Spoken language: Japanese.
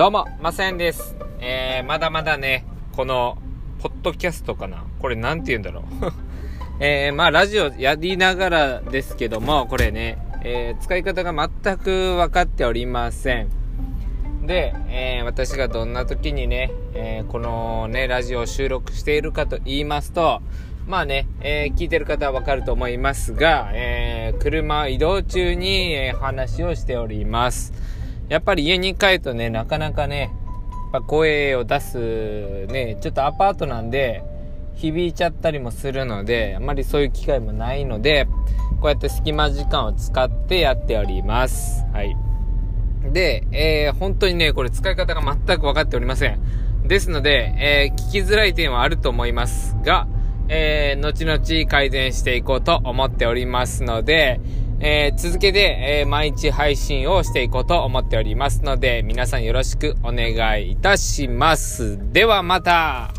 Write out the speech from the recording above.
どうも、まさやんです。えー、まだまだね、この、ポッドキャストかなこれなんて言うんだろう。えー、まあ、ラジオやりながらですけども、これね、えー、使い方が全く分かっておりません。で、えー、私がどんな時にね、え、このね、ラジオを収録しているかと言いますと、まあね、え聞いてる方はわかると思いますが、えー車移動中に、え話をしております。やっぱり家に帰るとね、なかなかね、やっぱ声を出す、ね、ちょっとアパートなんで、響いちゃったりもするので、あまりそういう機会もないので、こうやって隙間時間を使ってやっております。はい。で、えー本当にね、これ使い方が全く分かっておりません。ですので、えー聞きづらい点はあると思いますが、えー後々改善していこうと思っておりますので、えー続けて、えー毎日配信をしていこうと思っておりますので、皆さんよろしくお願いいたします。ではまた